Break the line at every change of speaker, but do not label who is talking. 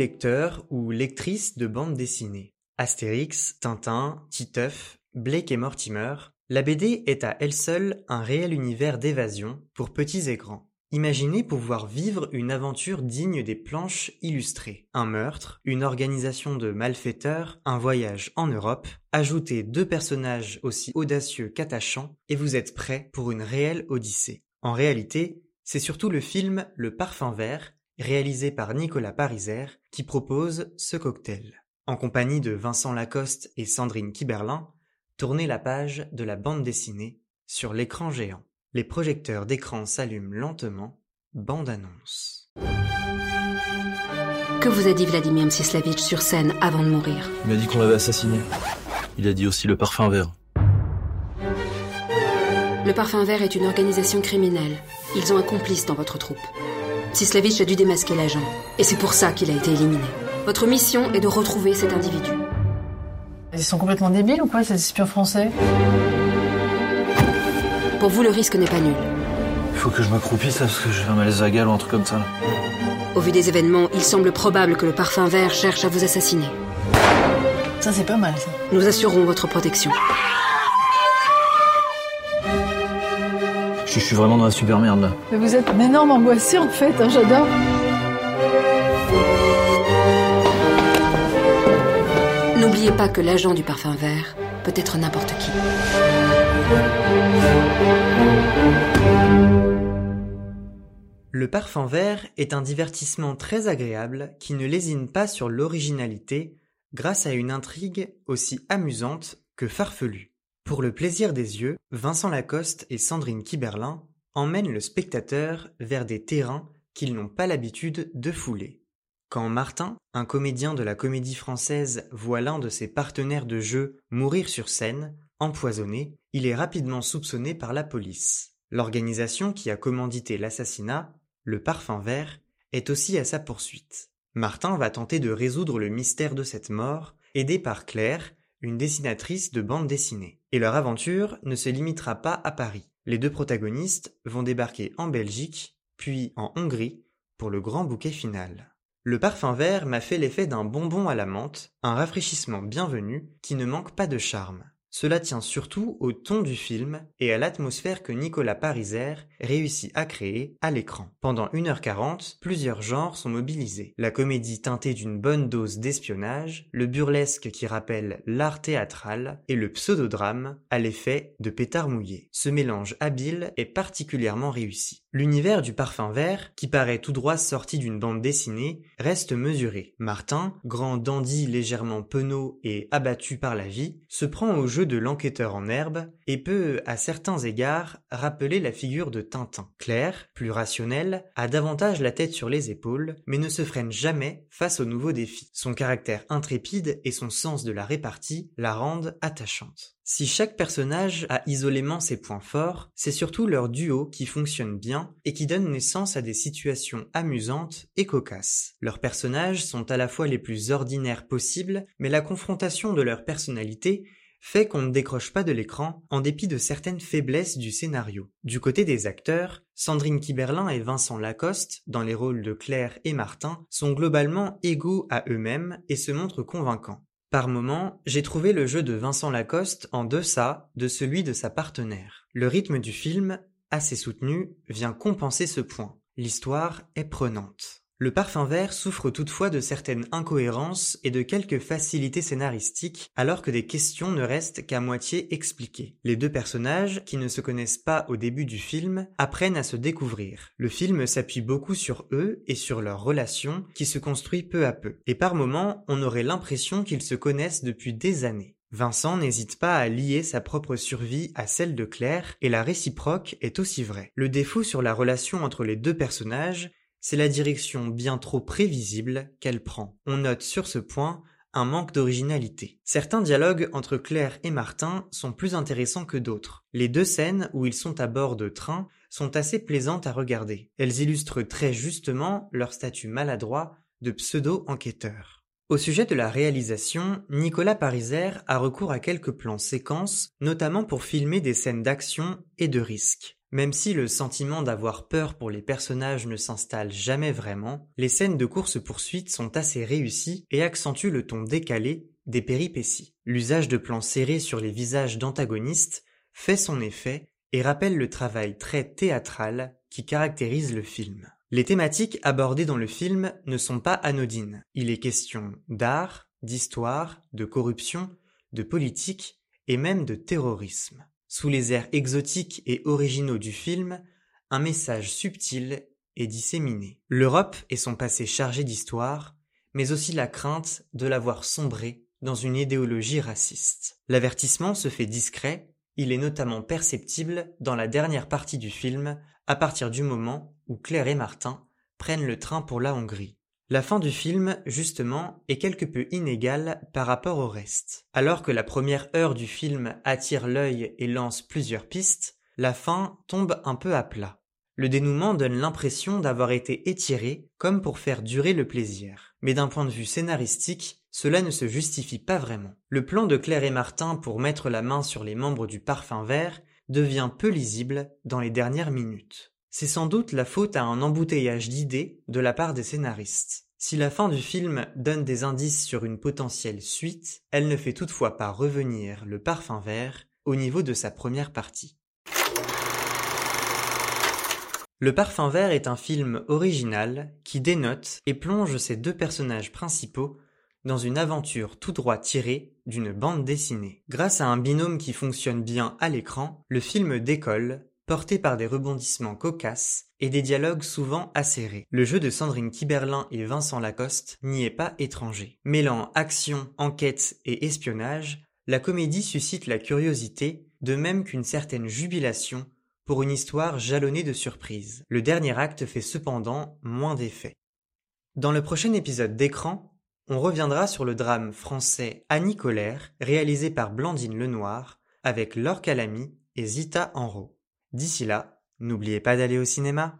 lecteur ou lectrice de bande dessinée Astérix, Tintin, Titeuf, Blake et Mortimer, la BD est à elle seule un réel univers d'évasion pour petits et grands. Imaginez pouvoir vivre une aventure digne des planches illustrées. Un meurtre, une organisation de malfaiteurs, un voyage en Europe, ajoutez deux personnages aussi audacieux qu'attachants et vous êtes prêt pour une réelle odyssée. En réalité, c'est surtout le film Le Parfum Vert, réalisé par Nicolas Pariser, qui propose ce cocktail. En compagnie de Vincent Lacoste et Sandrine Kiberlin, tournez la page de la bande dessinée sur l'écran géant. Les projecteurs d'écran s'allument lentement. Bande-annonce.
Que vous a dit Vladimir Mstislavitch sur scène avant de mourir?
Il m'a dit qu'on l'avait assassiné. Il a dit aussi le parfum vert.
Le parfum vert est une organisation criminelle. Ils ont un complice dans votre troupe. Mstislavitch a dû démasquer l'agent. Et c'est pour ça qu'il a été éliminé. Votre mission est de retrouver cet individu.
Ils sont complètement débiles ou quoi, ces espions français?
Pour vous, le risque n'est pas nul.
Il faut que je m'accroupisse là parce que j'ai un malaise à ou un truc comme ça.
Au vu des événements, il semble probable que le parfum vert cherche à vous assassiner.
Ça, c'est pas mal, ça.
Nous assurons votre protection.
Je, suis vraiment dans la super merde là.
Mais vous êtes un énorme angoissé en fait, hein, j'adore.
N'oubliez pas que l'agent du parfum vert peut être n'importe qui.
Le parfum vert est un divertissement très agréable qui ne lésine pas sur l'originalité grâce à une intrigue aussi amusante que farfelue. Pour le plaisir des yeux, Vincent Lacoste et Sandrine Kiberlin emmènent le spectateur vers des terrains qu'ils n'ont pas l'habitude de fouler. Quand Martin, un comédien de la comédie française, voit l'un de ses partenaires de jeu mourir sur scène, empoisonné, il est rapidement soupçonné par la police. L'organisation qui a commandité l'assassinat, le Parfum Vert, est aussi à sa poursuite. Martin va tenter de résoudre le mystère de cette mort, aidé par Claire, une dessinatrice de bande dessinée. Et leur aventure ne se limitera pas à Paris. Les deux protagonistes vont débarquer en Belgique, puis en Hongrie, pour le grand bouquet final. Le parfum vert m'a fait l'effet d'un bonbon à la menthe, un rafraîchissement bienvenu qui ne manque pas de charme. Cela tient surtout au ton du film et à l'atmosphère que Nicolas Pariser réussit à créer à l'écran. Pendant 1h40, plusieurs genres sont mobilisés. La comédie teintée d'une bonne dose d'espionnage, le burlesque qui rappelle l'art théâtral et le pseudodrame à l'effet de pétard mouillé. Ce mélange habile est particulièrement réussi. L'univers du parfum vert, qui paraît tout droit sorti d'une bande dessinée, reste mesuré. Martin, grand dandy légèrement penaud et abattu par la vie, se prend au jeu de l'enquêteur en herbe et peut, à certains égards, rappeler la figure de Tintin. Claire, plus rationnelle, a davantage la tête sur les épaules, mais ne se freine jamais face aux nouveaux défis. Son caractère intrépide et son sens de la répartie la rendent attachante. Si chaque personnage a isolément ses points forts, c'est surtout leur duo qui fonctionne bien et qui donne naissance à des situations amusantes et cocasses. Leurs personnages sont à la fois les plus ordinaires possibles, mais la confrontation de leur personnalité fait qu'on ne décroche pas de l'écran en dépit de certaines faiblesses du scénario. Du côté des acteurs, Sandrine Kiberlin et Vincent Lacoste, dans les rôles de Claire et Martin, sont globalement égaux à eux-mêmes et se montrent convaincants. Par moments, j'ai trouvé le jeu de Vincent Lacoste en deçà de celui de sa partenaire. Le rythme du film, assez soutenu, vient compenser ce point. L'histoire est prenante. Le parfum vert souffre toutefois de certaines incohérences et de quelques facilités scénaristiques, alors que des questions ne restent qu'à moitié expliquées. Les deux personnages, qui ne se connaissent pas au début du film, apprennent à se découvrir. Le film s'appuie beaucoup sur eux et sur leur relation qui se construit peu à peu. Et par moments, on aurait l'impression qu'ils se connaissent depuis des années. Vincent n'hésite pas à lier sa propre survie à celle de Claire, et la réciproque est aussi vraie. Le défaut sur la relation entre les deux personnages, c'est la direction bien trop prévisible qu'elle prend. On note sur ce point un manque d'originalité. Certains dialogues entre Claire et Martin sont plus intéressants que d'autres. Les deux scènes où ils sont à bord de train sont assez plaisantes à regarder. Elles illustrent très justement leur statut maladroit de pseudo-enquêteur. Au sujet de la réalisation, Nicolas Pariser a recours à quelques plans séquences, notamment pour filmer des scènes d'action et de risque. Même si le sentiment d'avoir peur pour les personnages ne s'installe jamais vraiment, les scènes de course-poursuite sont assez réussies et accentuent le ton décalé des péripéties. L'usage de plans serrés sur les visages d'antagonistes fait son effet et rappelle le travail très théâtral qui caractérise le film. Les thématiques abordées dans le film ne sont pas anodines. Il est question d'art, d'histoire, de corruption, de politique et même de terrorisme. Sous les airs exotiques et originaux du film, un message subtil est disséminé. L'Europe et son passé chargé d'histoire, mais aussi la crainte de la voir sombrer dans une idéologie raciste. L'avertissement se fait discret, il est notamment perceptible dans la dernière partie du film à partir du moment où Claire et Martin prennent le train pour la Hongrie. La fin du film, justement, est quelque peu inégale par rapport au reste. Alors que la première heure du film attire l'œil et lance plusieurs pistes, la fin tombe un peu à plat. Le dénouement donne l'impression d'avoir été étiré comme pour faire durer le plaisir. Mais d'un point de vue scénaristique, cela ne se justifie pas vraiment. Le plan de Claire et Martin pour mettre la main sur les membres du parfum vert devient peu lisible dans les dernières minutes. C'est sans doute la faute à un embouteillage d'idées de la part des scénaristes. Si la fin du film donne des indices sur une potentielle suite, elle ne fait toutefois pas revenir le parfum vert au niveau de sa première partie. Le parfum vert est un film original qui dénote et plonge ses deux personnages principaux dans une aventure tout droit tirée d'une bande dessinée. Grâce à un binôme qui fonctionne bien à l'écran, le film décolle porté par des rebondissements cocasses et des dialogues souvent acérés. Le jeu de Sandrine Kiberlin et Vincent Lacoste n'y est pas étranger. Mêlant action, enquête et espionnage, la comédie suscite la curiosité, de même qu'une certaine jubilation pour une histoire jalonnée de surprises. Le dernier acte fait cependant moins d'effet. Dans le prochain épisode d'écran, on reviendra sur le drame français Annie Colère, réalisé par Blandine Lenoir, avec Laure Calamy et Zita Enro. D'ici là, n'oubliez pas d'aller au cinéma.